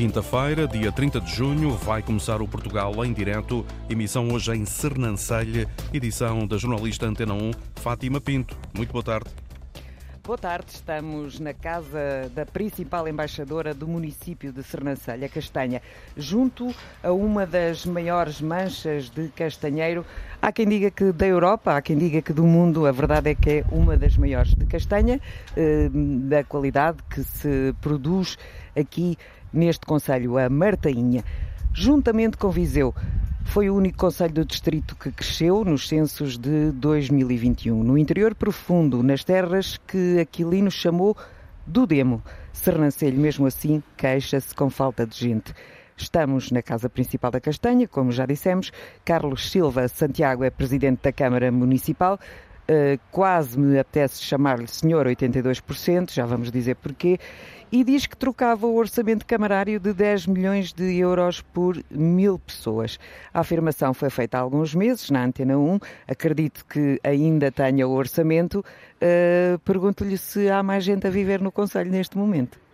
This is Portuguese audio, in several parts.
quinta-feira, dia 30 de junho, vai começar o Portugal em direto. Emissão hoje em Sernancelha, edição da jornalista Antena 1, Fátima Pinto. Muito boa tarde. Boa tarde, estamos na casa da principal embaixadora do município de Sernancelha, Castanha, junto a uma das maiores manchas de castanheiro. Há quem diga que da Europa, há quem diga que do mundo, a verdade é que é uma das maiores de castanha, eh, da qualidade que se produz aqui neste Conselho, a Martainha. Juntamente com Viseu, foi o único conselho do distrito que cresceu nos censos de 2021. No interior profundo, nas terras que Aquilino chamou do Demo. Sernancelho, mesmo assim, queixa-se com falta de gente. Estamos na Casa Principal da Castanha, como já dissemos. Carlos Silva Santiago é presidente da Câmara Municipal. Uh, quase me apetece chamar-lhe senhor 82%, já vamos dizer porquê e diz que trocava o orçamento camarário de 10 milhões de euros por mil pessoas. A afirmação foi feita há alguns meses na Antena 1. Acredito que ainda tenha o orçamento. Uh, Pergunto-lhe se há mais gente a viver no Conselho neste momento.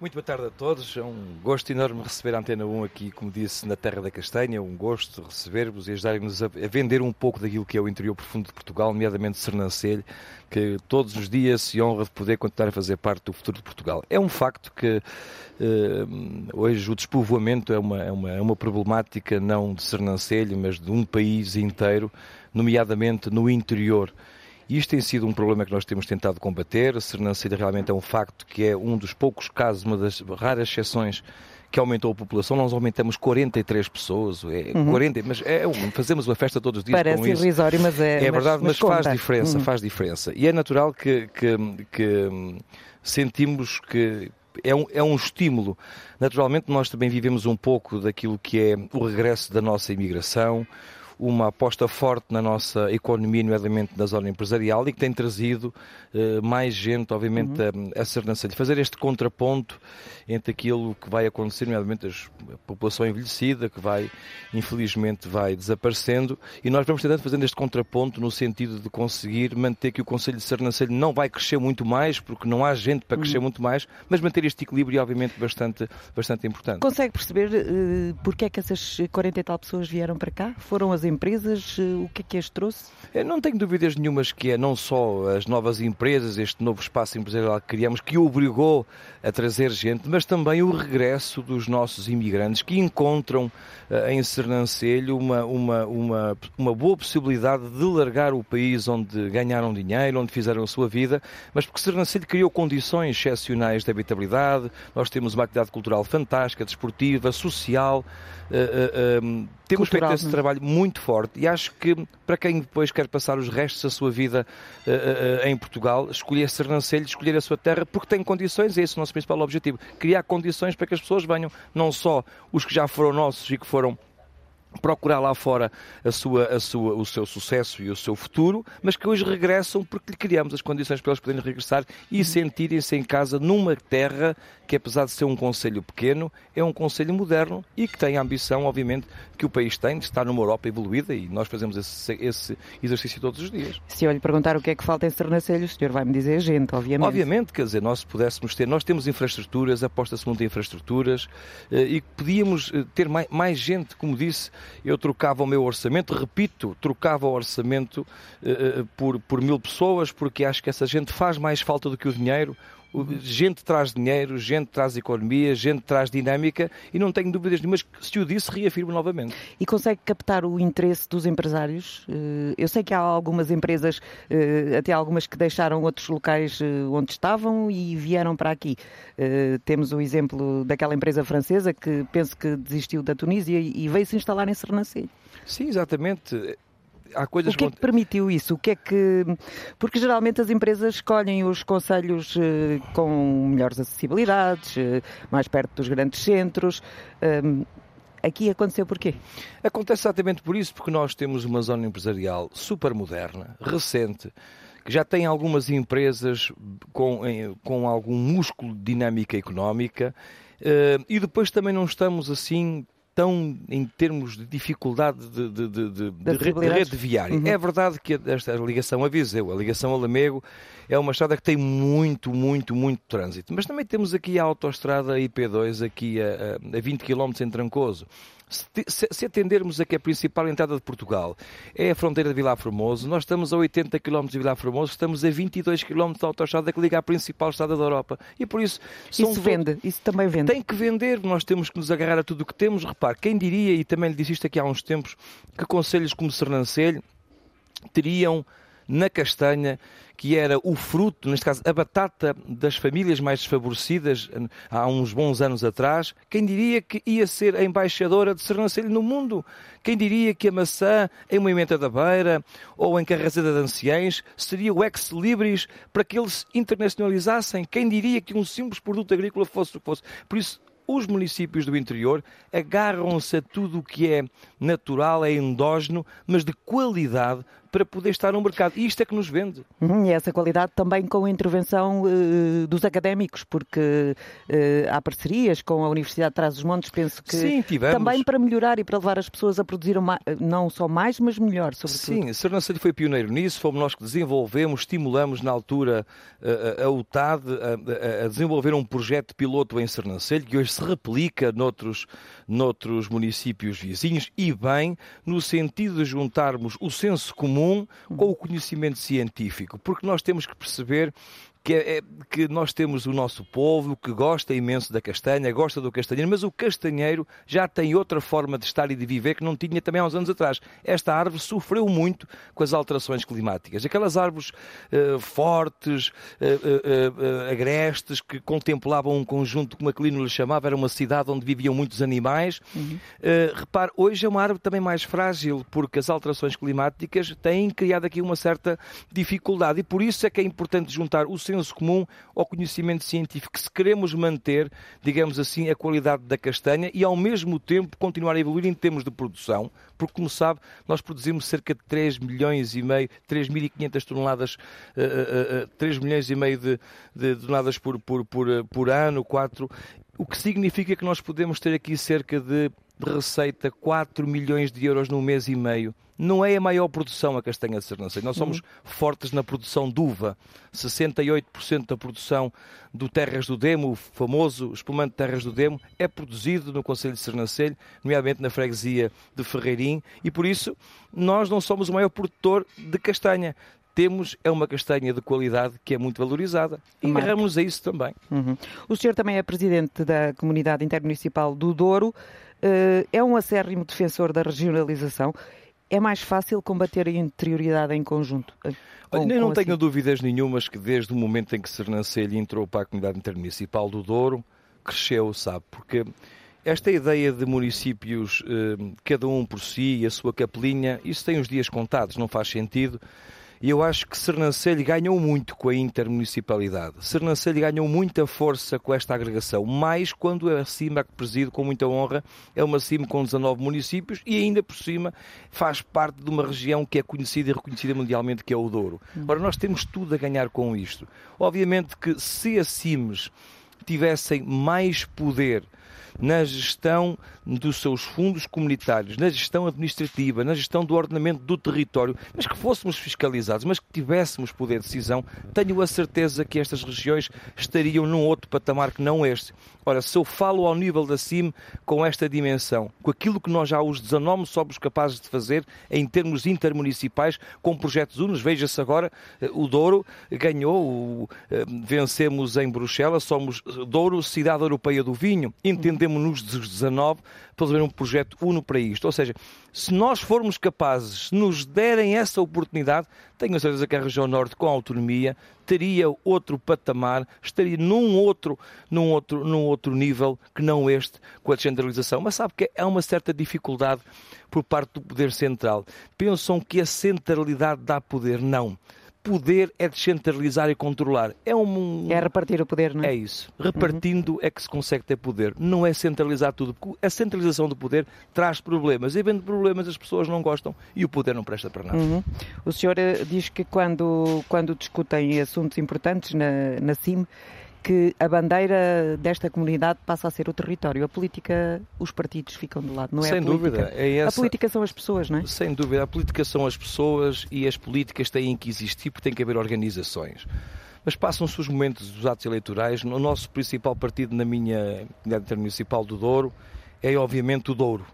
Muito boa tarde a todos. É um gosto enorme receber a Antena 1 aqui, como disse, na Terra da Castanha. Um gosto receber-vos e ajudarem-nos a vender um pouco daquilo que é o interior profundo de Portugal, nomeadamente Sernancelho, que todos os dias se honra de poder continuar a fazer parte do futuro de Portugal. É um facto que eh, hoje o despovoamento é uma, é, uma, é uma problemática não de Sernancelho, mas de um país inteiro, nomeadamente no interior. Isto tem sido um problema que nós temos tentado combater. A Sernancelha realmente é um facto que é um dos poucos casos, uma das raras exceções que aumentou a população, nós aumentamos 43 pessoas, é uhum. 40, mas é, fazemos uma festa todos os dias Parece com isso. irrisório, mas é. É verdade, mas, mas, mas faz diferença, uhum. faz diferença. E é natural que, que, que sentimos que é um, é um estímulo. Naturalmente, nós também vivemos um pouco daquilo que é o regresso da nossa imigração, uma aposta forte na nossa economia, nomeadamente na zona empresarial, e que tem trazido uh, mais gente, obviamente, uhum. a, a Sernancelho. Fazer este contraponto entre aquilo que vai acontecer, nomeadamente a população envelhecida, que vai, infelizmente, vai desaparecendo, e nós vamos tentando fazer este contraponto no sentido de conseguir manter que o Conselho de Sernancelho não vai crescer muito mais, porque não há gente para crescer uhum. muito mais, mas manter este equilíbrio, obviamente, bastante, bastante importante. Consegue perceber uh, porque é que essas 40 e tal pessoas vieram para cá? Foram as empresas? Eh, o que é que as trouxe? Eu não tenho dúvidas nenhumas que é não só as novas empresas, este novo espaço empresarial que criamos, que obrigou a trazer gente, mas também o regresso dos nossos imigrantes que encontram uh, em Sernancelho uma, uma, uma, uma boa possibilidade de largar o país onde ganharam dinheiro, onde fizeram a sua vida, mas porque Sernancelho criou condições excepcionais de habitabilidade, nós temos uma atividade cultural fantástica, desportiva, social, temos Cultural, feito esse trabalho muito forte e acho que para quem depois quer passar os restos da sua vida uh, uh, em Portugal, escolher Sernancelho, escolher a sua terra, porque tem condições, é esse o nosso principal objetivo, criar condições para que as pessoas venham, não só os que já foram nossos e que foram procurar lá fora a sua, a sua, o seu sucesso e o seu futuro, mas que hoje regressam porque lhe criamos as condições para eles poderem regressar e sentirem-se em casa numa terra que, apesar de ser um conselho pequeno, é um conselho moderno e que tem a ambição, obviamente, que o país tem de estar numa Europa evoluída e nós fazemos esse, esse exercício todos os dias. Se eu lhe perguntar o que é que falta em Sernancelho, o senhor vai me dizer gente, obviamente. Obviamente, quer dizer, nós pudéssemos ter, nós temos infraestruturas, aposta-se muito em infraestruturas eh, e podíamos eh, ter mais, mais gente, como disse, eu trocava o meu orçamento, repito, trocava o orçamento uh, por, por mil pessoas, porque acho que essa gente faz mais falta do que o dinheiro. Gente traz dinheiro, gente traz economia, gente traz dinâmica e não tenho dúvidas nenhumas que, se o disse, reafirmo novamente. E consegue captar o interesse dos empresários? Eh, eu sei que há algumas empresas, até algumas que deixaram outros locais onde estavam e vieram para aqui. Temos o exemplo daquela empresa francesa que penso que desistiu da Tunísia e veio se instalar em Sernancelho. Sim, exatamente há coisas... O que é que permitiu isso? O que é que... Porque geralmente as empresas escolhem os conselhos eh, com melhores acessibilidades, eh, mais perto dos grandes centros. Aqui aconteceu porquê? Acontece exatamente por isso, porque nós temos uma zona empresarial super moderna, recente, que já tem algumas empresas com, com algum músculo de dinâmica económica eh, e depois também não estamos assim estão em termos de dificuldade de, de, de, de, de rede viária. Uhum. É verdade que esta ligação a Viseu, a ligação a Lamego, é uma estrada que tem muito, muito, muito trânsito. Mas também temos aqui a autoestrada IP2, aqui a, a 20 km em Trancoso. Se, atendermos a que a principal entrada de Portugal é a fronteira de Vilar Formoso, nós estamos a 80 km de Vilar Formoso, estamos a 22 km de autoestrada que liga à principal estrada da Europa. E por isso... Isso vende, isso também vende. Tem que vender, nós temos que nos agarrar a tudo o que temos. Repare, quem diria, e também lhe disse isto aqui há uns tempos, que conselhos como Sernancelho teriam na castanha, que era o fruto, neste caso a batata das famílias mais desfavorecidas há uns bons anos atrás. Quem diria que ia ser a embaixadora de Sernancelho no mundo? Quem diria que a maçã em Moimenta da Beira ou em Carraseda de Anciães seria o ex-libris para que eles internacionalizassem? Quem diria que um simples produto agrícola fosse o que fosse? Por isso, os municípios do interior agarram-se a tudo o que é natural, é endógeno, mas de qualidade para poder estar no mercado. E isto é que nos vende. Uhum, e essa qualidade também com a intervenção uh, dos académicos, porque uh, há parcerias com a Universidade de Trás-os-Montes, penso que Sim, tivemos. também para melhorar e para levar as pessoas a produzir uma, não só mais, mas melhor, sobretudo. Sim, Sernancelho foi pioneiro nisso, fomos nós que desenvolvemos, estimulamos na altura uh, a UTAD a, a, desenvolver um projeto piloto em Sernancelho, que hoje se replica noutros, noutros municípios vizinhos, e bem, no sentido de juntarmos o senso comum comum com o conhecimento científico, porque nós temos que perceber que, é, que nós temos o nosso povo que gosta imenso da castanha, gosta do castanheiro, mas o castanheiro já tem outra forma de estar e de viver que não tinha também há uns anos atrás. Esta árvore sofreu muito com as alterações climáticas. Aquelas árvores uh, fortes, uh, uh, agrestes, que contemplavam um conjunto, como Aquilino lhe chamava, era uma cidade onde viviam muitos animais. Uhum. repare, hoje é uma árvore também mais frágil, porque as alterações climáticas têm criado aqui uma certa dificuldade e por isso é que é importante juntar o senso comum ao conhecimento científico, se queremos manter, digamos assim, a qualidade da castanha e ao mesmo tempo continuar a evoluir em termos de produção, porque como sabe, nós produzimos cerca de 3 milhões e meio, 3.500 toneladas, uh, uh, uh, 3 milhões e meio de, de toneladas por, por, por, por ano, 4, o que significa que nós podemos ter aqui cerca de de receita 4 milhões de euros num mês e meio. Não é a maior produção a castanha de Sernancelho. Nós somos uhum. fortes na produção de uva. 68% da produção do Terras do Demo, o famoso espumante Terras do Demo, é produzido no Conselho de Sernancelho, nomeadamente na freguesia de Ferreirim, e por isso nós não somos o maior produtor de castanha temos é uma castanha de qualidade que é muito valorizada e agarramos a isso também. Uhum. O senhor também é presidente da Comunidade Intermunicipal do Douro. Eh, é um acérrimo defensor da regionalização. É mais fácil combater a interioridade em conjunto? Eh, com, Eu não tenho assim? dúvidas nenhumas que desde o momento em que Sernancelho entrou para a Comunidade Intermunicipal do Douro, cresceu, sabe? Porque esta ideia de municípios, eh, cada um por si, a sua capelinha, isso tem os dias contados, não faz sentido. E eu acho que Sernancelho ganhou muito com a intermunicipalidade. Sernancelho ganhou muita força com esta agregação, mais quando a CIMA, que presido com muita honra, é uma CIMA com 19 municípios e ainda por cima faz parte de uma região que é conhecida e reconhecida mundialmente, que é o Douro. Hum. Ora, nós temos tudo a ganhar com isto. Obviamente que se a CIMES tivessem mais poder na gestão dos seus fundos comunitários, na gestão administrativa, na gestão do ordenamento do território, mas que fôssemos fiscalizados, mas que tivéssemos poder de decisão, tenho a certeza que estas regiões estariam num outro patamar que não este. Ora, se eu falo ao nível da CIM com esta dimensão, com aquilo que nós já os 19 somos capazes de fazer em termos intermunicipais, com projetos unos, veja-se agora, eh, o Douro ganhou, eh, vencemos em Bruxelas, somos Douro, cidade europeia do vinho, entendemos nos 19 para fazer um projeto uno para isto. Ou seja, se nós formos capazes, se nos derem essa oportunidade, tenho a certeza que a região norte, com autonomia, teria outro patamar, estaria num outro, num outro, num outro nível que não este, com a descentralização. Mas sabe que há uma certa dificuldade por parte do poder central. Pensam que a centralidade dá poder. Não poder é descentralizar e controlar. É um. É repartir o poder, não é? É isso. Repartindo uhum. é que se consegue ter poder. Não é centralizar tudo. Porque a centralização do poder traz problemas. E vendo problemas as pessoas não gostam e o poder não presta para nada. Uhum. O senhor eh, diz que quando, quando discutem assuntos importantes na, na CIM, que a bandeira desta comunidade passa a ser o território. A política, os partidos ficam de lado, não é Sem dúvida. É essa... A política são as pessoas, não é? Sem dúvida. A política são as pessoas e as políticas têm que existir porque tem que haver organizações. Mas passam-se os momentos dos atos eleitorais. O nosso principal partido na minha unidade intermunicipal do Douro é, obviamente, o Douro.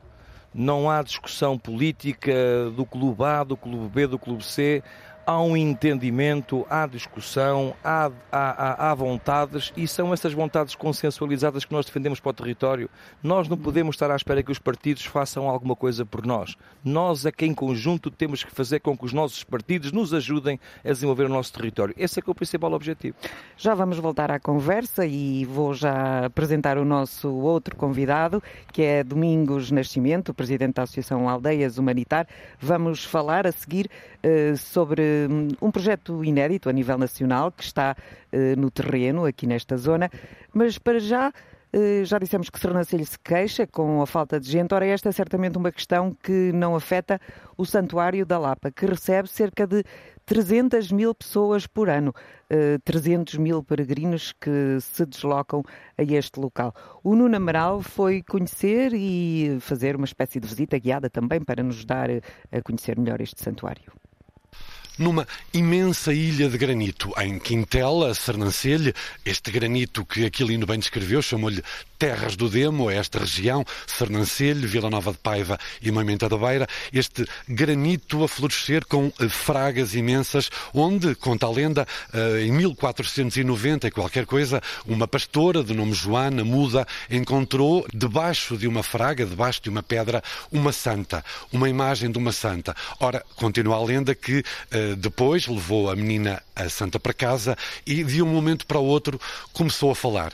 Não há discussão política do clube A, do clube B, do clube C há um entendimento, há discussão, há, há, há, vontades e são essas vontades consensualizadas que nós defendemos para o território. Nós não podemos estar à espera que os partidos façam alguma coisa por nós. Nós é que em conjunto temos que fazer com que os nossos partidos nos ajudem a desenvolver o nosso território. Esse é que é o principal objetivo. Já vamos voltar à conversa e vou já apresentar o nosso outro convidado, que é Domingos Nascimento, presidente da Associação Aldeias Humanitar. Vamos falar a seguir sobre um projeto inédito a nível nacional que está uh, no terreno, aqui nesta zona, mas para já. Uh, já dissemos que Sernancelho se queixa com a falta de gente. Ora, esta é certamente uma questão que não afeta o Santuário da Lapa, que recebe cerca de 300 mil pessoas por ano, uh, 300 mil peregrinos que se deslocam a este local. O Nuno Amaral foi conhecer e fazer uma espécie de visita guiada também para nos dar a conhecer melhor este santuário numa imensa ilha de granito, em Quintela, Sernancelho, este granito que Aquilino bem descreveu, chamou-lhe terras do Demo, a esta região, Sernancelho, Vila Nova de Paiva e Moimenta da Beira, este granito a florescer com eh, fragas imensas, onde, conta a lenda, eh, em 1490 e qualquer coisa, uma pastora de nome Joana Muda encontrou debaixo de uma fraga, debaixo de uma pedra, uma santa, uma imagem de uma santa. Ora, continua a lenda que eh, depois levou a menina a santa para casa e de um momento para o outro começou a falar.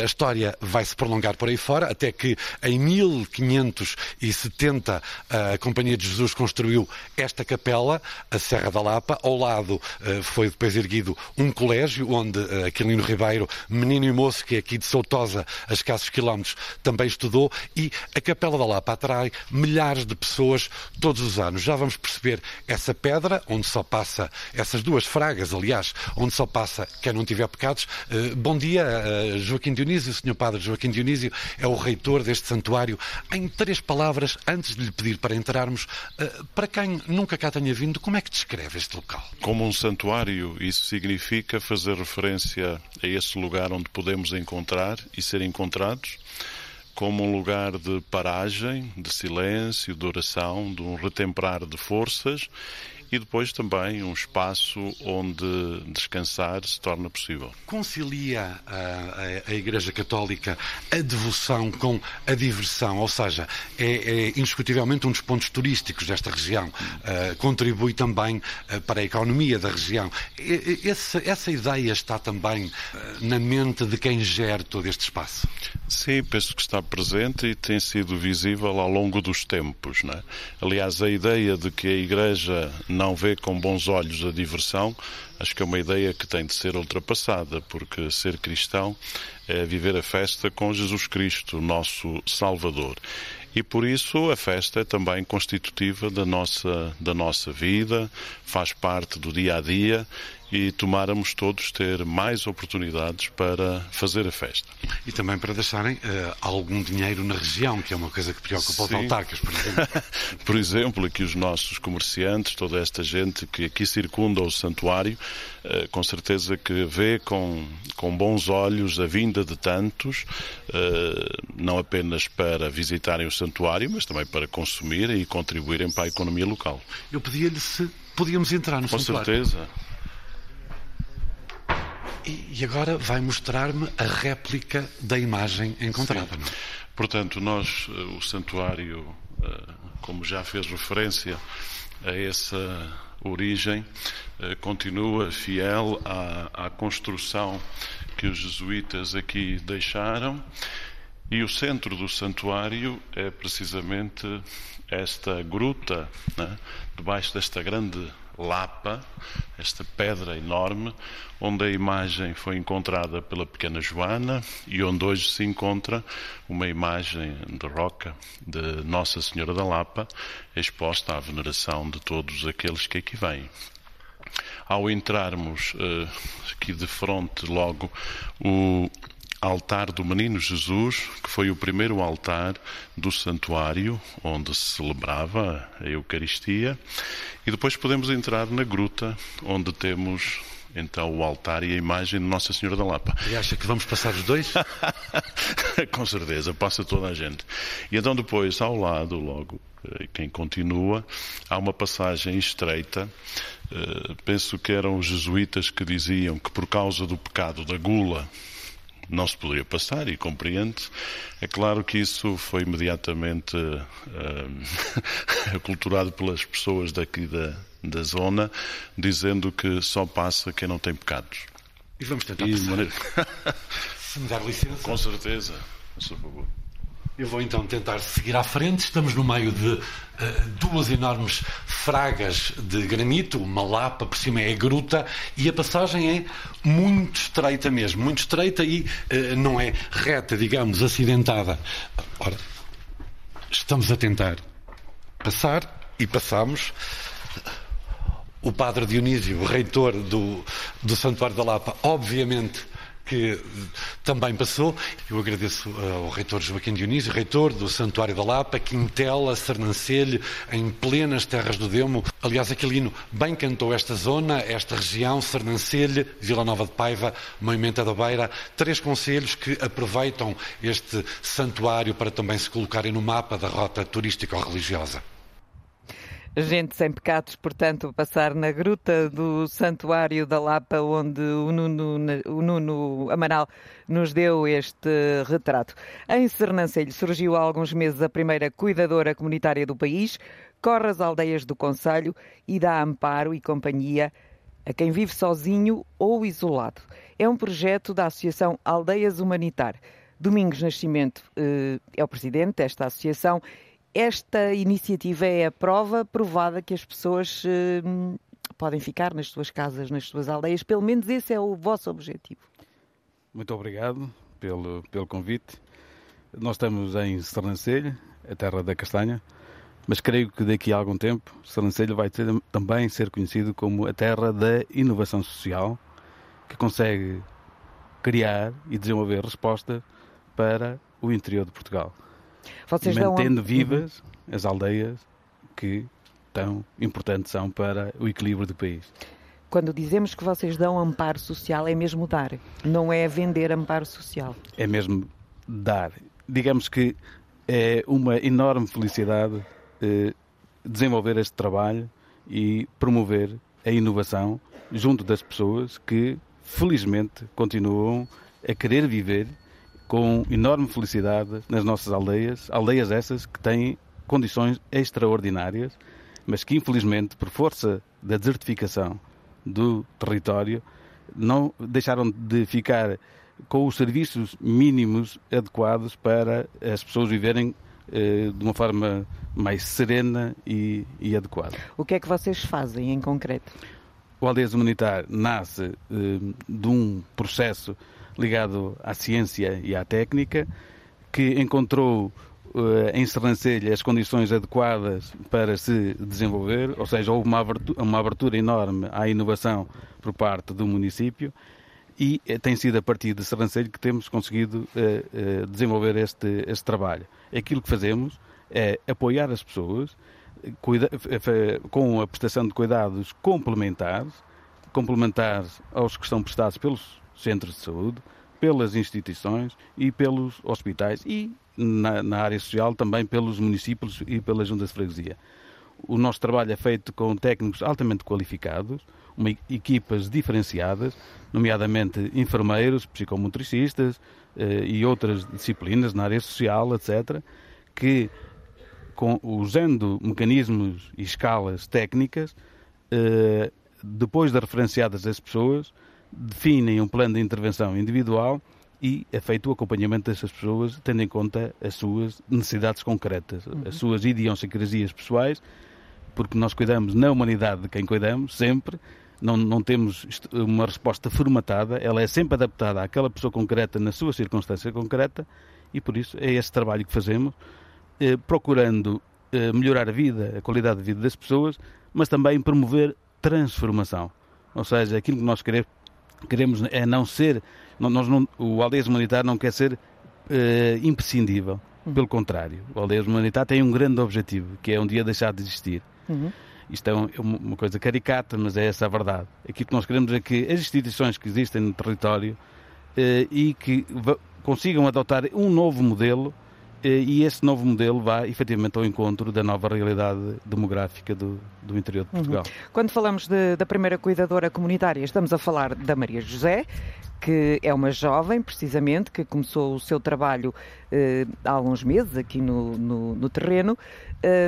A história vai se prolongar por aí fora, até que em 1570 a Companhia de Jesus construiu esta capela, a Serra da Lapa. Ao lado eh, foi depois erguido um colégio, onde eh, Aquilino Ribeiro, menino e moço, que é aqui de Soutosa, a escassos quilómetros, também estudou. E a Capela da Lapa atrai milhares de pessoas todos os anos. Já vamos perceber essa pedra, onde só passa, essas duas fragas, aliás, onde só passa quem não tiver pecados. Eh, bom dia, Joaquim Dionísio, Sr. Padre Joaquim Dionísio é o reitor deste santuário. Em três palavras, antes de lhe pedir para entrarmos, eh, para quem nunca cá tenha vindo, como é que descreve este local? Como um santuário, isso significa fazer referência a esse lugar onde podemos encontrar e ser encontrados como um lugar de paragem, de silêncio, de oração, de um retemperar de forças e depois também um espaço onde descansar se torna possível. Concilia a, a, a Igreja Católica a devoção com a diversão, ou seja, é, é indiscutivelmente um dos pontos turísticos desta região, uh, contribui também uh, para a economia da região. Essa, essa ideia está também uh, na mente de quem gera todo este espaço? Sim, penso que está presente e tem sido visível ao longo dos tempos. Não é? Aliás, a ideia de que a Igreja não vê com bons olhos a diversão, acho que é uma ideia que tem de ser ultrapassada, porque ser cristão é viver a festa com Jesus Cristo, nosso Salvador. E por isso a festa é também constitutiva da nossa, da nossa vida, faz parte do dia a dia e tomáramos todos ter mais oportunidades para fazer a festa. E também para deixarem uh, algum dinheiro na região, que é uma coisa que preocupa Sim. os autarcas, por exemplo. por exemplo, aqui os nossos comerciantes, toda esta gente que aqui circunda o santuário, uh, com certeza que vê com, com bons olhos a vinda de tantos, uh, não apenas para visitarem o santuário, mas também para consumir e contribuírem para a economia local. Eu pedia-lhe se podíamos entrar no com santuário. Com certeza. E agora vai mostrar-me a réplica da imagem encontrada. Sim. Portanto, nós, eh, o santuário, eh, como já fez referência a essa origem, eh, continua fiel à, à construção que os jesuítas aqui deixaram. E o centro do santuário é precisamente esta gruta, né, debaixo desta grande Lapa, esta pedra enorme, onde a imagem foi encontrada pela pequena Joana e onde hoje se encontra uma imagem de roca de Nossa Senhora da Lapa, exposta à veneração de todos aqueles que aqui vêm. ao entrarmos uh, aqui de frente logo o altar do Menino Jesus, que foi o primeiro altar do santuário onde se celebrava a Eucaristia, e depois podemos entrar na gruta onde temos então o altar e a imagem de Nossa Senhora da Lapa. E acha que vamos passar os dois? Com certeza, passa toda a gente. E então depois, ao lado, logo, eh, quem continua, há uma passagem estreita. Eh, penso que eram os jesuítas que diziam que por causa do pecado da gula não se poderia passar e compreende. É claro que isso foi imediatamente uh, aculturado pelas pessoas daqui da, da zona, dizendo que só passa quem não tem pecados. E vamos tentar e passar. Maneira... Se me dar licença. Com certeza, por favor. Eu vou então tentar seguir à frente. Estamos no meio de uh, duas enormes fragas de granito, uma lapa, por cima é gruta, e a passagem é muito estreita mesmo, muito estreita e uh, não é reta, digamos, acidentada. Ora, estamos a tentar passar e passamos. O padre Dionísio, reitor do, do Santuário da Lapa, obviamente que também passou. Eu agradeço eh, ao reitor Joaquim Dionísio, reitor do Santuário da Lapa, Quintela, Sernancelho, em plenas terras do Demo. Aliás, Aquilino bem cantou esta zona, esta região, Sernancelho, Vila Nova de Paiva, Moimenta da Beira, três conselhos que aproveitam este santuário para também se colocarem no mapa da rota turística ou religiosa. Gente sem pecados, portanto, passar na gruta do Santuário da Lapa, onde o Nuno, o Nuno Amaral nos deu este retrato. Em Sernancelho surgiu há alguns meses a primeira cuidadora comunitária do país, corre as aldeias do Conselho e dá amparo e companhia a quem vive sozinho ou isolado. É um projeto da Associação Aldeias Humanitar. Domingos Nascimento eh, é o presidente desta associação esta iniciativa é a prova provada que as pessoas eh, podem ficar nas suas casas, nas suas aldeias. Pelo menos esse é o vosso objetivo. Muito obrigado pelo, pelo convite. Nós estamos em Sernancelho, a terra da castanha, mas creio que daqui a algum tempo Sernancelho vai ter, também ser conhecido como a terra da inovação social, que consegue criar e desenvolver respostas para o interior de Portugal. Vocês mantendo dão... vivas uhum. as aldeias que tão importantes são para o equilíbrio do país. Quando dizemos que vocês dão amparo social, é mesmo dar, não é vender amparo social. É mesmo dar. Digamos que é uma enorme felicidade eh, desenvolver este trabalho e promover a inovação junto das pessoas que, felizmente, continuam a querer viver com enorme felicidade nas nossas aldeias, aldeias essas que têm condições extraordinárias, mas que infelizmente, por força da desertificação do território, não deixaram de ficar com os serviços mínimos adequados para as pessoas viverem eh, de uma forma mais serena e, e, adequada. O que é que vocês fazem em concreto? O Aldeias Humanitar nasce eh, de um processo ligado à ciência e à técnica, que encontrou uh, em Serrancelha as condições adequadas para se desenvolver, ou seja, houve uma abertura, uma abertura enorme à inovação por parte do município e uh, tem sido a partir de Serrancelho que temos conseguido uh, desenvolver este, este trabalho. Aquilo que fazemos é apoiar as pessoas cuida, com a prestação de cuidados complementares, complementares aos que são prestados pelos centros de saúde, pelas instituições e pelos hospitais e, na, na, área social, também pelos municípios e pela Junta de Freguesia. O nosso trabalho é feito com técnicos altamente qualificados, uma, equipas diferenciadas, nomeadamente enfermeiros, psicomotricistas eh, e outras disciplinas na área social, etc., que, com, usando mecanismos e escalas técnicas, eh, depois de referenciadas as pessoas, definem um plano de intervenção individual e é feito o acompanhamento dessas pessoas, tendo em conta as suas necessidades concretas, uhum. as suas idiosincrasias pessoais, porque nós cuidamos na humanidade de quem cuidamos, sempre, não, não temos uma resposta formatada, ela é sempre adaptada àquela pessoa concreta, na sua circunstância concreta, e por isso é esse trabalho que fazemos, eh, procurando eh, melhorar a vida, a qualidade de vida das pessoas, mas também promover transformação Ou seja, aquilo que nós queremos, queremos é não ser. Nós não, o Aldeias Humanitar não quer ser uh, imprescindível. Uhum. Pelo contrário, o Aldeias Humanitar tem um grande objetivo, que é um dia deixar de existir. Uhum. Isto é, é uma coisa caricata, mas é essa a verdade. Aquilo que nós queremos é que as instituições que existem no território uh, e que consigam adotar um novo modelo eh, e esse novo modelo vai efetivamente ao encontro da nova realidade demográfica do, do interior de Portugal. Uhum. Quando falamos de, da primeira cuidadora comunitária, estamos a falar da Maria José, que é uma jovem, precisamente, que começou o seu trabalho eh, há alguns meses aqui no, no, no terreno.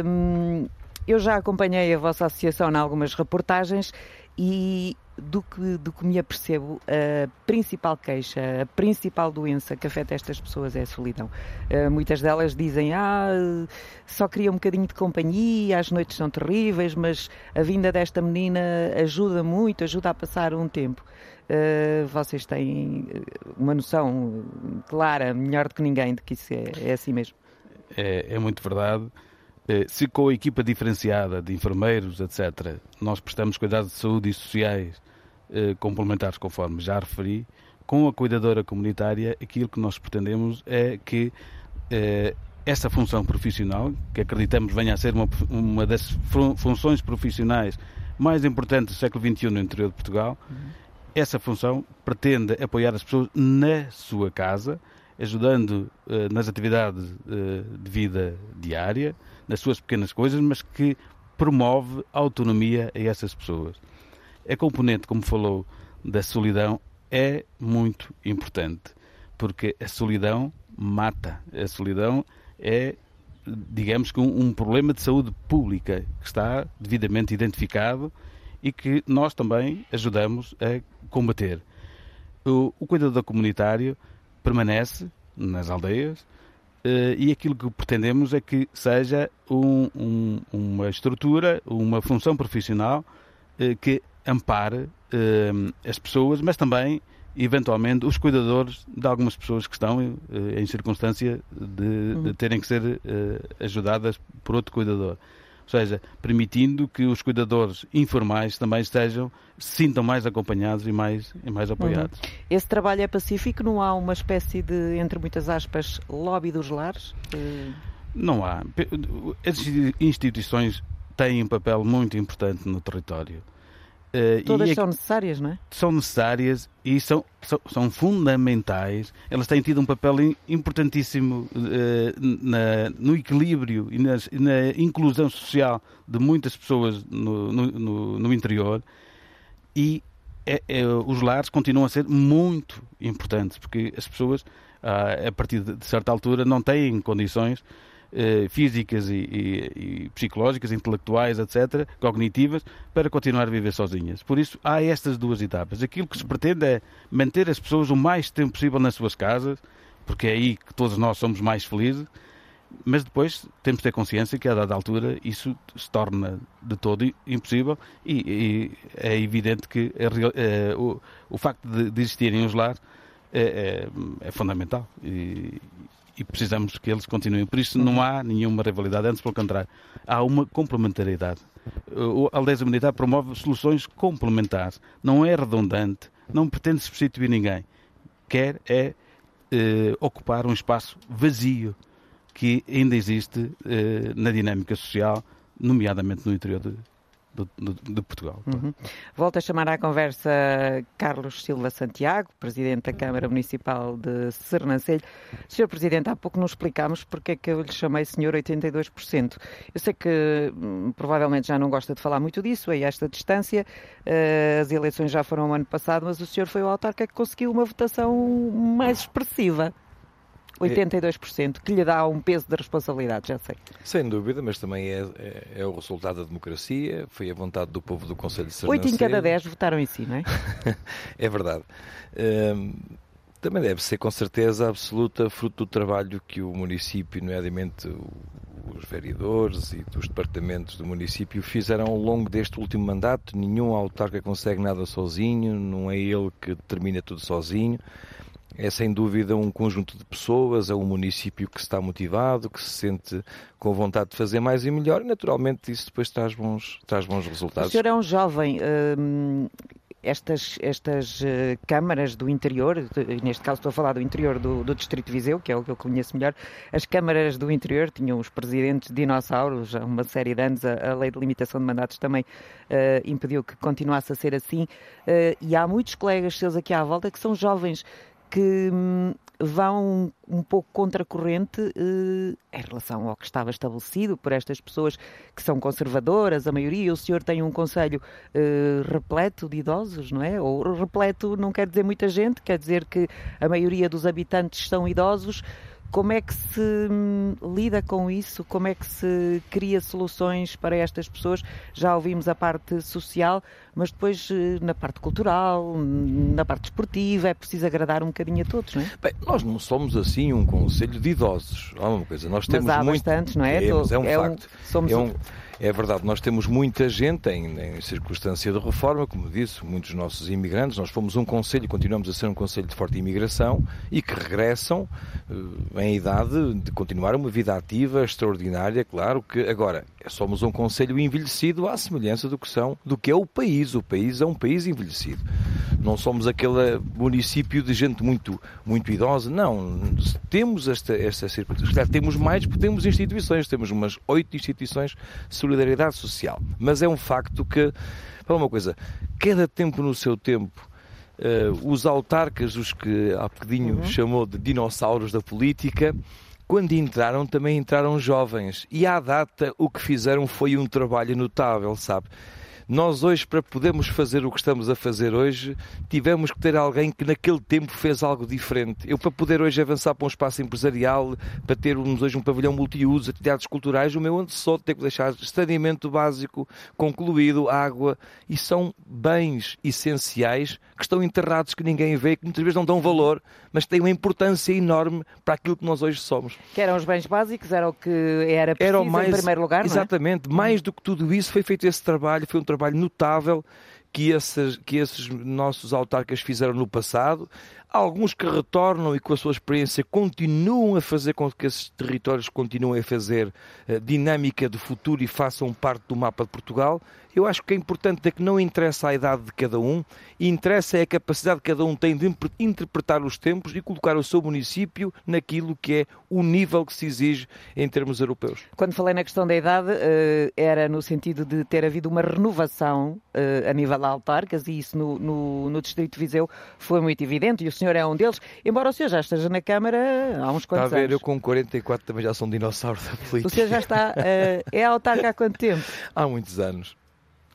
Um, eu já acompanhei a vossa associação em algumas reportagens e do que, do que me apercebo, a principal queixa, a principal doença que afeta estas pessoas é a solidão. Uh, muitas delas dizem, ah, só queria um bocadinho de companhia, as noites são terríveis, mas a vinda desta menina ajuda muito, ajuda a passar um tempo. Uh, vocês têm uma noção clara, melhor do que ninguém, de que isso é, é assim mesmo. É, é muito verdade. Eh, se com a equipa diferenciada de enfermeiros, etc., nós prestamos cuidados de saúde e sociais eh, complementares, conforme já referi, com a cuidadora comunitária, aquilo que nós pretendemos é que eh, essa função profissional, que acreditamos venha a ser uma, uma das funções profissionais mais importantes do século XXI no interior de Portugal, uhum. essa função pretende apoiar as pessoas na sua casa, ajudando nas atividades de vida diária, nas suas pequenas coisas, mas que promove autonomia a essas pessoas. A componente, como falou, da solidão é muito importante, porque a solidão mata. A solidão é, digamos que, um, um problema de saúde pública que está devidamente identificado e que nós também ajudamos a combater. O, o cuidador comunitário permanece nas aldeias, e aquilo que pretendemos é que seja um, um, uma estrutura, uma função profissional uh, que ampare uh, as pessoas, mas também, eventualmente, os cuidadores de algumas pessoas que estão em circunstância de, uhum. de, terem que ser ajudadas por outro cuidador. Ou seja, permitindo que os cuidadores informais também estejam, se sintam mais acompanhados e mais, e mais apoiados. Uhum. Esse trabalho é pacífico? Não há uma espécie de, entre muitas aspas, lobby dos lares? Não há. As instituições têm um papel muito importante no território. Uh, Todas são necessárias, não é? São necessárias e são, são, são fundamentais. Elas têm tido um papel importantíssimo uh, na, no equilíbrio e nas, na inclusão social de muitas pessoas no, no, no interior e é, é, os lares continuam a ser muito importantes porque as pessoas, ah, a partir de certa altura, não têm condições eh, físicas e, e, e, psicológicas, intelectuais, etc., cognitivas, para continuar a viver sozinhas. Por isso, há estas duas etapas. Aquilo que se pretende é manter as pessoas o mais tempo possível nas suas casas, porque é aí que todos nós somos mais felizes, mas depois temos de ter consciência que a dada altura isso se torna de todo impossível e, e é evidente que é, o, o, facto de, de existirem os lares é, é, é fundamental. E, e precisamos que eles continuem. Por isso não há nenhuma rivalidade, antes pelo contrário, há uma complementariedade. A Aldeias Militar promove soluções complementares, não é redundante, não pretende substituir ninguém. Quer é eh, ocupar um espaço vazio que ainda existe eh, na dinâmica social, nomeadamente no interior de, de, de, Portugal. Uhum. Volto a chamar à conversa Carlos Silva Santiago, Presidente da Câmara Municipal de Sernancelho. Senhor Presidente, há pouco nos explicámos porque é que eu lhe chamei Senhor 82%. Eu sei que hum, provavelmente já não gosta de falar muito disso, a esta distância, uh, as eleições já foram no ano passado, mas o senhor foi o autarca que conseguiu uma votação mais expressiva. 82%, que lhe dá um peso de responsabilidade, já sei. Sem dúvida, mas também é, é, é o resultado da democracia, foi a vontade do povo do Conselho de. Oito em cada dez votaram em si, não é? é verdade. Um, também deve ser, com certeza, absoluta fruto do trabalho que o município, nomeadamente os vereadores e dos departamentos do município fizeram ao longo deste último mandato. Nenhum autarca consegue nada sozinho, não é ele que determina tudo sozinho é sem dúvida um conjunto de pessoas, é um município que está motivado, que se sente com vontade de fazer mais e melhor, e naturalmente isso depois traz bons, traz bons resultados. O senhor é um jovem. Hum, estas, estas uh, câmaras do interior, neste caso estou a falar do interior do, do, Distrito de Viseu, que é o que eu conheço melhor, as câmaras do interior tinham os presidentes dinossauros, há uma série de anos a, a lei de limitação de mandatos também uh, impediu que continuasse a ser assim, uh, e há muitos colegas seus aqui à volta que são jovens que hum, vão um pouco contracorrente eh, em relação ao que estava estabelecido por estas pessoas que são conservadoras, a maioria. O senhor tem um conselho eh, repleto de idosos, não é? Ou repleto não quer dizer muita gente, quer dizer que a maioria dos habitantes são idosos. Como é que se hum, lida com isso? Como é que se cria soluções para estas pessoas? Já ouvimos a parte social, mas depois eh, na parte cultural, na parte esportiva, é preciso agradar um bocadinho a todos, não é? Bem, nós não somos assim um conselho de idosos. Há uma coisa, nós temos mas há muito... bastantes, não é? Temos, é um é facto. Um, somos é um... É verdade, nós temos muita gente em, em, circunstância de reforma, como disse, muitos nossos imigrantes. Nós fomos um conselho, continuamos a ser um conselho de forte imigração e que regressam uh, em idade de continuar uma vida ativa, extraordinária, claro que agora somos um conselho envelhecido à semelhança do que são, do que é o país. O país é um país envelhecido. Não somos aquele município de gente muito, muito idosa, não. Temos esta, esta circunstância. Temos mais porque temos instituições, temos umas oito instituições solidariedade social. Mas é um facto que, para uma coisa, cada tempo no seu tempo, uh, os autarcas, os que há bocadinho uhum. chamou de dinossauros da política, quando entraram, também entraram jovens. E à data, o que fizeram foi um trabalho notável, sabe? Nós hoje, para podermos fazer o que estamos a fazer hoje, tivemos que ter alguém que naquele tempo fez algo diferente. Eu, para poder hoje avançar para um espaço empresarial, para termos hoje um pavilhão multiuso, atividades culturais, o meu só tenho que deixar saneamento básico concluído, água, e são bens essenciais que estão enterrados, que ninguém vê, que muitas vezes não dão valor, mas têm uma importância enorme para aquilo que nós hoje somos. Que eram os bens básicos, era o que era preciso era mais, em primeiro lugar, Exatamente. É? Mais do que tudo isso, foi feito esse trabalho, foi um trabalho trabalho notável que esses, que esses nossos autarcas fizeram no passado. alguns que retornam e com a sua experiência continuam a fazer com que esses territórios continuem a fazer a eh, dinâmica de futuro e façam parte do mapa de Portugal. Eu acho que é importante é que não interessa a idade de cada um, interessa é a capacidade que cada um tem de interpretar os tempos e colocar o seu município naquilo que é o nível que se exige em termos europeus. Quando falei na questão da idade, eh, era no sentido de ter havido uma renovação eh, a nível de autarcas e isso no, no, no Distrito de Viseu foi muito evidente e o senhor é um deles, embora o senhor já esteja na Câmara há uns quantos anos. Está a ver, anos. eu com 44 também já sou um dinossauro da política. O senhor já está, eh, é autarca há quanto tempo? Há muitos anos.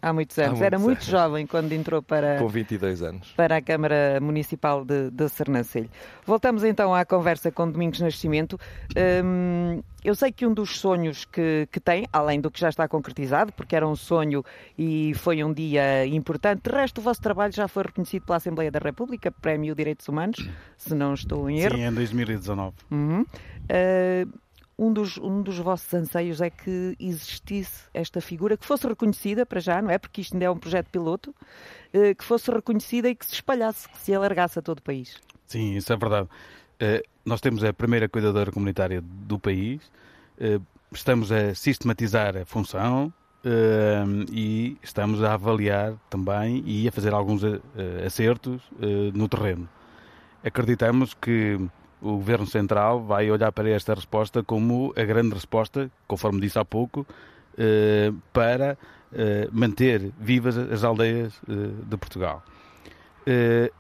Há muitos anos. Há muitos Era muito anos. jovem quando entrou para, Com 22 anos. para a Câmara Municipal de, de Sernancelho. Voltamos então à conversa com Domingos Nascimento. Hum, eu sei que um dos sonhos que, que tem, além do que já está concretizado, porque era um sonho e foi um dia importante, de resto o vosso trabalho já foi reconhecido pela Assembleia da República, Prémio Direitos Humanos, se não estou em erro. Sim, em 2019. Uhum. Uh, um dos, um dos vossos anseios é que existisse esta figura, que fosse reconhecida para já, não é? Porque isto ainda é um projeto piloto, eh, que fosse reconhecida e que se espalhasse, que se alargasse a todo o país. Sim, isso é verdade. Eh, nós temos a primeira cuidadora comunitária do país, eh, estamos a sistematizar a função e estamos a avaliar também e a fazer alguns acertos no terreno. Acreditamos que o Governo Central vai olhar para esta resposta como a grande resposta, conforme disse há pouco, eh, para eh, manter vivas as aldeias eh, de Portugal.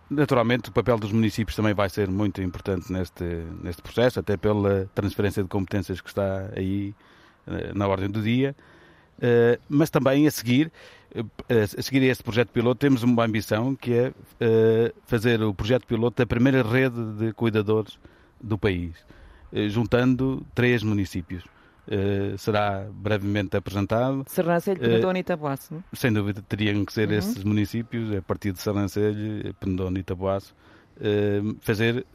Naturalmente, o papel dos municípios também vai ser muito importante neste, neste processo, até pela transferência de competências que está aí na ordem do dia, mas também a seguir a seguir a este projeto piloto, temos uma ambição que é uh, fazer o projeto piloto da primeira rede de cuidadores do país, uh, juntando três municípios. Uh, será brevemente apresentado. Sernancelho, Penedone e Tabuaço. Sem dúvida, teriam que ser uhum. esses municípios, a partir de Sernancelho, Penedone e Tabuaço, fazer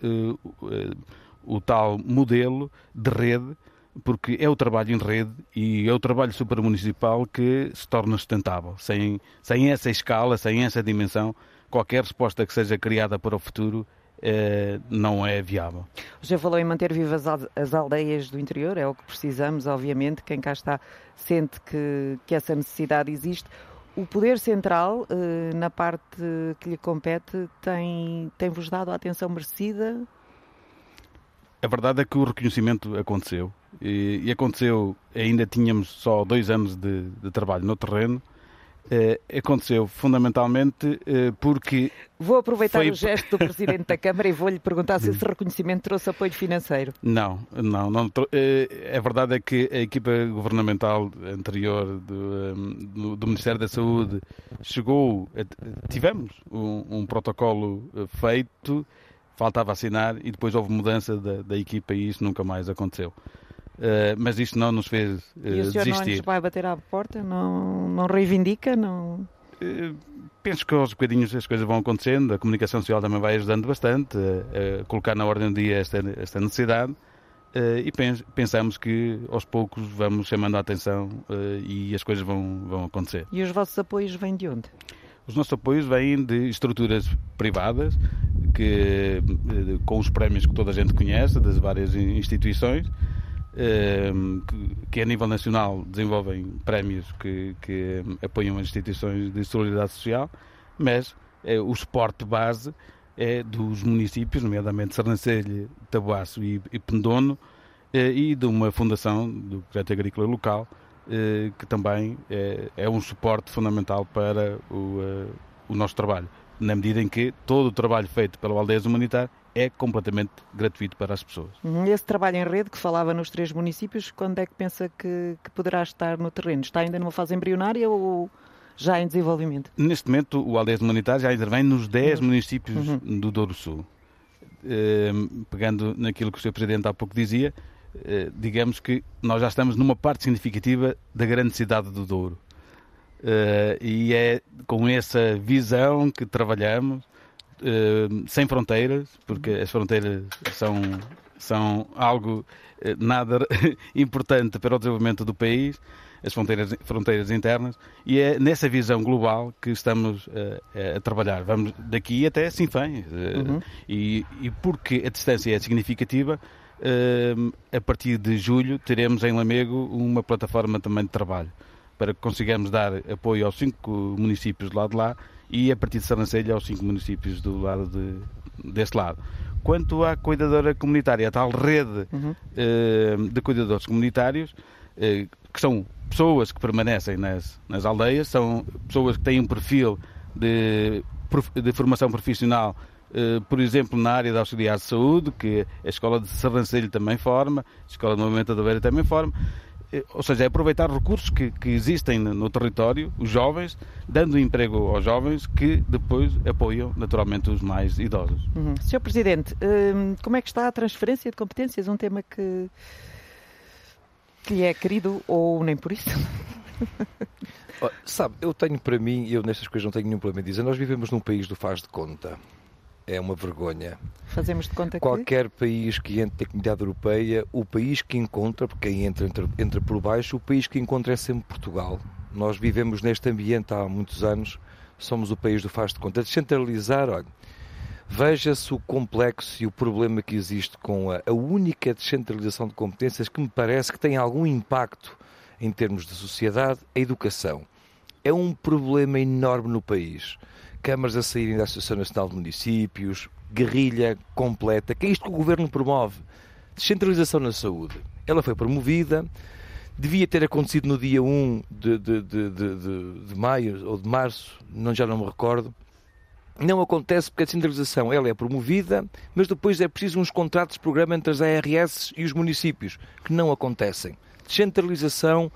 o tal modelo de rede porque é o trabalho em rede e é o trabalho supramunicipal que se torna sustentável. Sem, sem essa escala, sem essa dimensão, qualquer resposta que seja criada para o futuro eh, não é viável. Já falou em manter vivas as aldeias do interior, é o que precisamos, obviamente. Quem cá está sente que, que essa necessidade existe. o Poder Central, uh, na parte que lhe compete, tem, tem-vos dado a atenção merecida? A verdade é que o reconhecimento aconteceu. E, e aconteceu, ainda tínhamos só dois anos de, de trabalho no terreno, Uh, aconteceu fundamentalmente uh, porque. Vou aproveitar foi... o gesto do Presidente da Câmara e vou-lhe perguntar se esse reconhecimento trouxe apoio financeiro. Não, não. não uh, a verdade é que a equipa governamental anterior do, do, do Ministério da Saúde chegou. A, tivemos um, um, protocolo feito, faltava assinar e depois houve mudança da, da equipa e isso nunca mais aconteceu. Uh, mas isto não nos fez uh, e o senhor desistir. não vai bater à porta? Não, não reivindica? Não... Uh, penso que aos bocadinhos as coisas vão acontecendo, a comunicação social também vai ajudando bastante a colocar na ordem do dia esta, esta necessidade e pensamos que aos poucos vamos chamando a atenção e as coisas vão, vão acontecer. E os vossos apoios vêm de onde? Os nossos apoios vêm de estruturas privadas, que, com os prémios que toda a gente conhece, das várias instituições, Ehm, que a nível nacional desenvolvem prémios que, que apoiam as instituições de solidariedade social, mas é, o suporte base é dos municípios, nomeadamente Sernancelho, Tabuaço e, e Pendono, é, e de uma fundação do projeto agrícola local, é, que também é, um suporte fundamental para o, o nosso trabalho, na medida em que todo o trabalho feito pela Aldeias Humanitária é completamente gratuito para as pessoas. Uhum. Esse trabalho em rede que falava nos três municípios, quando é que pensa que, que poderá estar no terreno? Está ainda numa fase embrionária ou já em desenvolvimento? Neste momento, o Aldeias Humanitárias já intervém nos 10 uhum. municípios uhum. do Douro Sul. Uh, pegando naquilo que o Sr. Presidente há pouco dizia, uh, digamos que nós já estamos numa parte significativa da grande cidade do Douro. Uh, e é com essa visão que trabalhamos uh, sem fronteiras, porque as fronteiras são, são algo uh, nada importante para o desenvolvimento do país, as fronteiras, fronteiras internas, e é nessa visão global que estamos uh, a trabalhar. Vamos daqui até Sinfém, uhum. e, e porque a distância é significativa, a partir de julho teremos em Lamego uma plataforma também de trabalho para que consigamos dar apoio aos cinco municípios do lado de lá e a partir de Sarnancelha aos cinco municípios do lado de, deste lado. Quanto à cuidadora comunitária, a tal rede uhum. uh, de cuidadores comunitários, uh, que são pessoas que permanecem nas, nas aldeias, são pessoas que têm um perfil de, de formação profissional Uh, por exemplo, na área da auxiliar de saúde, que a Escola de Sarrancelho também forma, a Escola de Movimento da Beira também forma, eh, ou seja, é aproveitar recursos que, que existem no território, os jovens, dando emprego aos jovens que depois apoiam naturalmente os mais idosos. Uhum. Sr. Presidente, hum, como é que está a transferência de competências? Um tema que, que é querido ou nem por isso? Sabe, eu tenho para mim, eu nestas coisas não tenho nenhum problema em dizer, nós vivemos num país do faz de conta é uma vergonha. Fazemos de conta que... Qualquer país que entre na comunidade europeia, o país que encontra, porque quem entra, entra, entra por baixo, o país que encontra é sempre Portugal. Nós vivemos neste ambiente há muitos anos, somos o país do faz de conta. Descentralizar, olha, veja-se o complexo e o problema que existe com a, a única descentralização de competências que me parece que tem algum impacto em termos de sociedade, a educação. É um problema enorme no país câmaras a saírem da Associação Nacional de Municípios, guerrilha completa, que é isto que o Governo promove. Descentralização na saúde. Ela foi promovida, devia ter acontecido no dia 1 de, de, de, de, maio ou de março, não, já não me recordo. Não acontece porque a descentralização ela é promovida, mas depois é preciso uns contratos de programa entre as ARS e os municípios, que não acontecem. Descentralização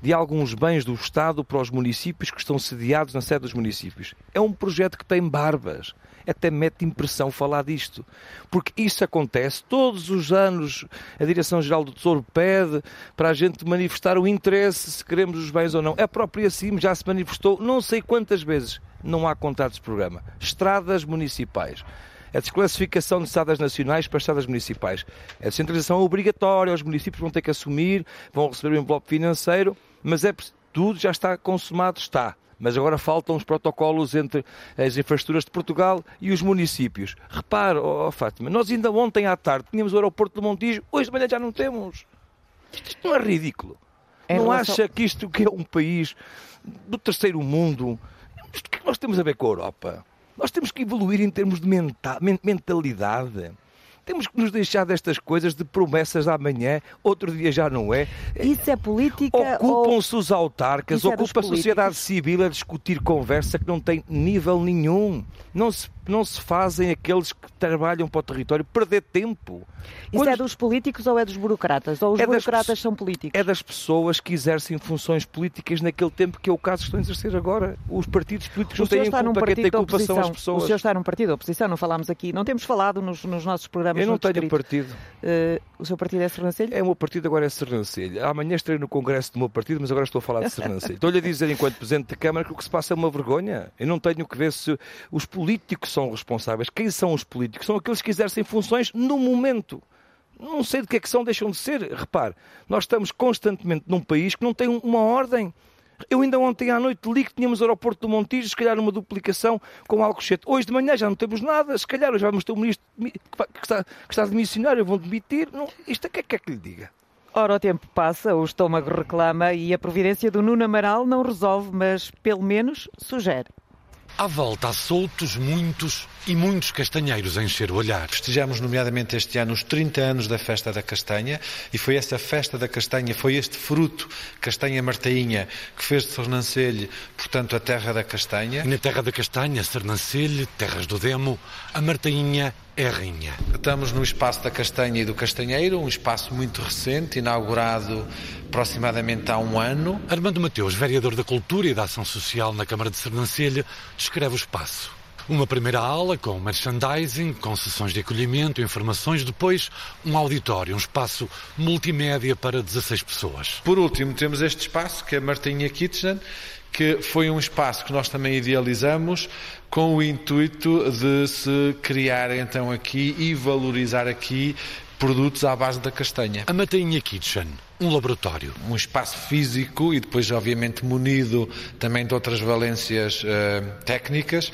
de alguns bens do Estado para os municípios que estão sediados na sede dos municípios. É um projeto que tem barbas. Até mete impressão falar disto. Porque isso acontece todos os anos. A Direção-Geral do Tesouro pede para a gente manifestar o interesse se queremos os bens ou não. A própria CIM já se manifestou não sei quantas vezes. Não há contratos de programa. Estradas municipais a desclassificação de estradas nacionais para estradas municipais. A descentralização é obrigatória, os municípios vão ter que assumir, vão receber um envelope financeiro, mas é tudo já está consumado, está. Mas agora faltam os protocolos entre as infraestruturas de Portugal e os municípios. Repare, oh, Fátima, nós ainda ontem à tarde tínhamos o aeroporto do Montijo, hoje de manhã já não temos. Isto não é ridículo. Em não relação... acha que isto que é um país do terceiro mundo, isto que nós temos a ver com a Europa? Nós temos que evoluir em termos de mentalidade. Temos que nos deixar destas coisas de promessas de amanhã, outro dia já não é. Isso é política? Ocupam-se ou... os autarcas, é ocupa a sociedade civil a discutir conversa que não tem nível nenhum. Não se não se fazem aqueles que trabalham para o território perder tempo. Isso Quando... é dos políticos ou é dos burocratas? Ou os é burocratas das... são políticos? É das pessoas que exercem funções políticas naquele tempo que é o caso que estão a exercer agora. Os partidos políticos o não têm culpa, quem tem culpa são as pessoas. O senhor está num partido da oposição, não falámos aqui, não temos falado nos, nos nossos programas. Eu não tenho escrito. partido. Uh, o seu partido é Sernancelho? É, o meu partido agora é Sernancelho. Amanhã estarei no congresso do meu partido, mas agora estou a falar de Sernancelho. Estou-lhe a dizer, enquanto Presidente da Câmara, que o que se passa é uma vergonha. Eu não tenho que ver se os políticos são responsáveis quem são os políticos? São aqueles que exercem funções no momento. Não sei de que é que são, deixam de ser. Repare, nós estamos constantemente num país que não tem uma ordem. Eu ainda ontem à noite li que tínhamos o aeroporto do Montijo, se calhar uma duplicação com Alcochete. Hoje de manhã já não temos nada, se calhar hoje vamos ter um ministro que está, que está de missionário, vão demitir. Não, isto é que é que, é que lhe diga? Ora, o tempo passa, o estômago reclama e a providência do Nuno Amaral não resolve, mas pelo menos sugere. À volta há soltos muitos e muitos castanheiros a encher o olhar. Festejamos, nomeadamente este ano, os 30 anos da Festa da Castanha e foi essa Festa da Castanha, foi este fruto, castanha martainha, que fez de Sernancelho, portanto, a terra da castanha. E na terra da castanha, Sernancelho, terras do Demo, a martainha é a rainha. Estamos no espaço da Castanha e do Castanheiro, um espaço muito recente, inaugurado aproximadamente há um ano. Armando Mateus, vereador da Cultura e da Ação Social na Câmara de Sernancelha, descreve o espaço. Uma primeira aula com merchandising, com sessões de acolhimento, informações, depois um auditório, um espaço multimédia para 16 pessoas. Por último, temos este espaço que é a Martinha Kitchen, que foi um espaço que nós também idealizamos com o intuito de se criar então aqui e valorizar aqui produtos à base da castanha. A Matainha Kitchen um laboratório. Um espaço físico e depois, obviamente, munido também de outras valências uh, técnicas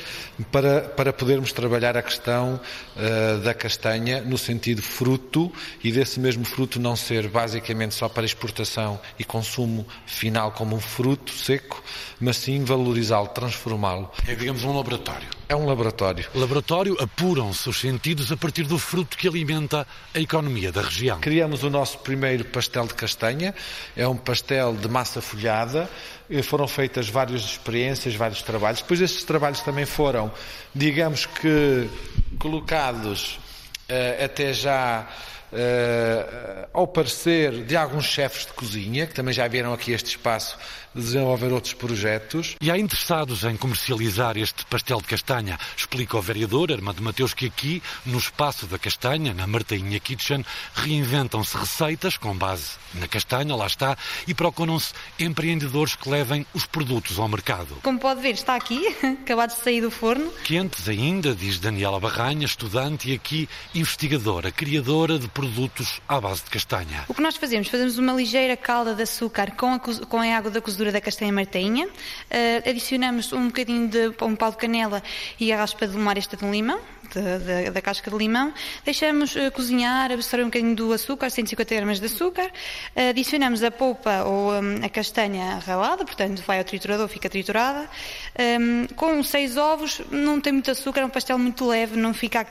para, para podermos trabalhar a questão uh, da castanha no sentido fruto e desse mesmo fruto não ser basicamente só para exportação e consumo final como um fruto seco, mas sim valorizá-lo, transformá-lo. É, digamos, um laboratório. É um laboratório. Laboratório apuram-se os sentidos a partir do fruto que alimenta a economia da região. Criamos o nosso primeiro pastel de castanha castanha. É um pastel de massa folhada. Foram feitas várias experiências, vários trabalhos. Depois esses trabalhos também foram, digamos que, colocados uh, até já uh, ao parecer de alguns chefes de cozinha, que também já vieram aqui este espaço desenvolver outros projetos. E há interessados em comercializar este pastel de castanha, explica o vereador Armando Mateus que aqui, no espaço da castanha, na Martainha Kitchen, reinventam-se receitas com base na castanha, lá está, e procuram-se empreendedores que levem os produtos ao mercado. Como pode ver, está aqui, acabado de sair do forno. Quentes ainda, diz Daniela Barranha, estudante e aqui investigadora, criadora de produtos à base de castanha. O que nós fazemos? Fazemos uma ligeira calda de açúcar com a, com a água da da castanha martainha, uh, adicionamos um bocadinho de um pau de canela e a raspa de uma aresta de limão, de, da casca de limão, deixamos uh, cozinhar, absorver um bocadinho do açúcar, 150 gramas de açúcar, uh, adicionamos a polpa ou um, a castanha ralada, portanto vai ao triturador, fica triturada, um, com seis ovos, não tem muito açúcar, é um pastel muito leve, não fica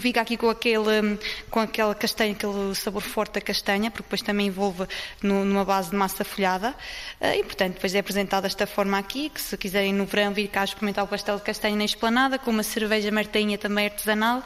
fica aqui com aquele, com aquela castanha, aquele sabor forte da castanha, porque depois também envolve no, numa base de massa folhada. Eh, e, portanto, depois é apresentado desta forma aqui, que se quiserem no verão vir cá experimentar o pastel de castanha na esplanada, com uma cerveja martainha também artesanal,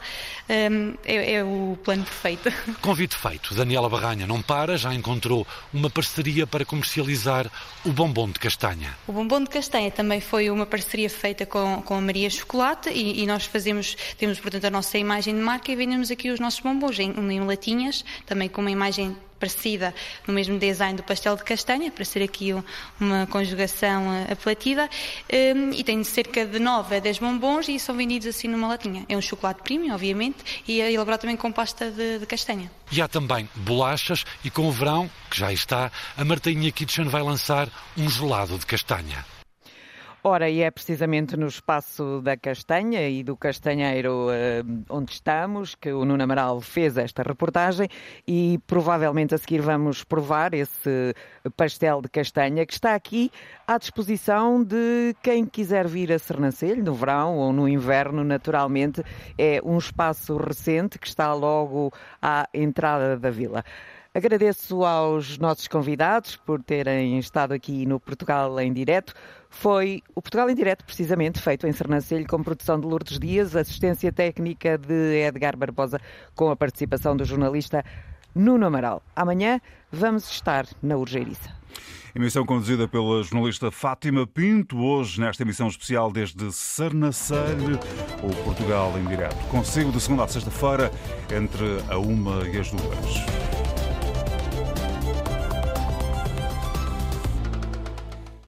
eh, é, é o plano perfeito. Convite feito. Daniela Barranha não para, já encontrou uma parceria para comercializar o bombom de castanha. O bombom de castanha também foi uma parceria feita com, com a Maria Chocolate e, e nós fazemos, temos, portanto, a nossa imagem de marca e vendemos aqui os nossos bombons em, em latinhas, também com uma imagem parecida no mesmo design do pastel de castanha, para ser aqui uma conjugação eh, apelativa, ehm, e tem cerca de 9 a 10 bombons e são vendidos assim numa latinha. É um chocolate premium, obviamente, e é elaborado também com pasta de, de castanha. E há também bolachas e com o verão, que já está, a Martainha Kitchen vai lançar um gelado de castanha. Ora, e é precisamente no espaço da Castanha e do Castanheiro uh, onde estamos que o Nuno Amaral fez esta reportagem e provavelmente a seguir vamos provar esse pastel de castanha que está aqui à disposição de quem quiser vir a Sernancelho no verão ou no inverno, naturalmente. É um espaço recente que está logo à entrada da vila. Agradeço aos nossos convidados por terem estado aqui no Portugal em Direto. Foi o Portugal em Direto, precisamente, feito em Sernancelho, com produção de Lourdes Dias, assistência técnica de Edgar Barbosa, com a participação do jornalista Nuno Amaral. Amanhã vamos estar na Urgeiriça. Emissão conduzida pela jornalista Fátima Pinto, hoje nesta emissão especial desde Sernancelho, o Portugal em Direto. Consigo de segunda a sexta-feira, entre a uma e as duas.